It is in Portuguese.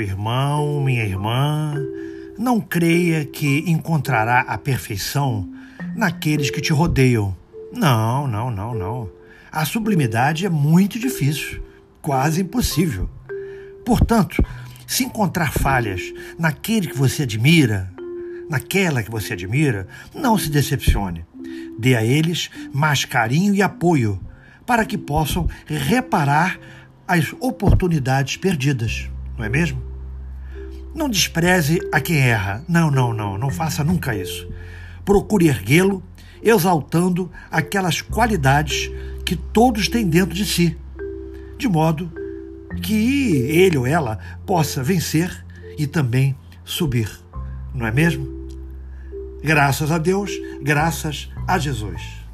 irmão, minha irmã, não creia que encontrará a perfeição naqueles que te rodeiam. Não, não, não, não. A sublimidade é muito difícil, quase impossível. Portanto, se encontrar falhas naquele que você admira, naquela que você admira, não se decepcione. Dê a eles mais carinho e apoio para que possam reparar as oportunidades perdidas, não é mesmo? Não despreze a quem erra. Não, não, não, não faça nunca isso. Procure erguê-lo, exaltando aquelas qualidades que todos têm dentro de si, de modo que ele ou ela possa vencer e também subir, não é mesmo? Graças a Deus, graças a Jesus.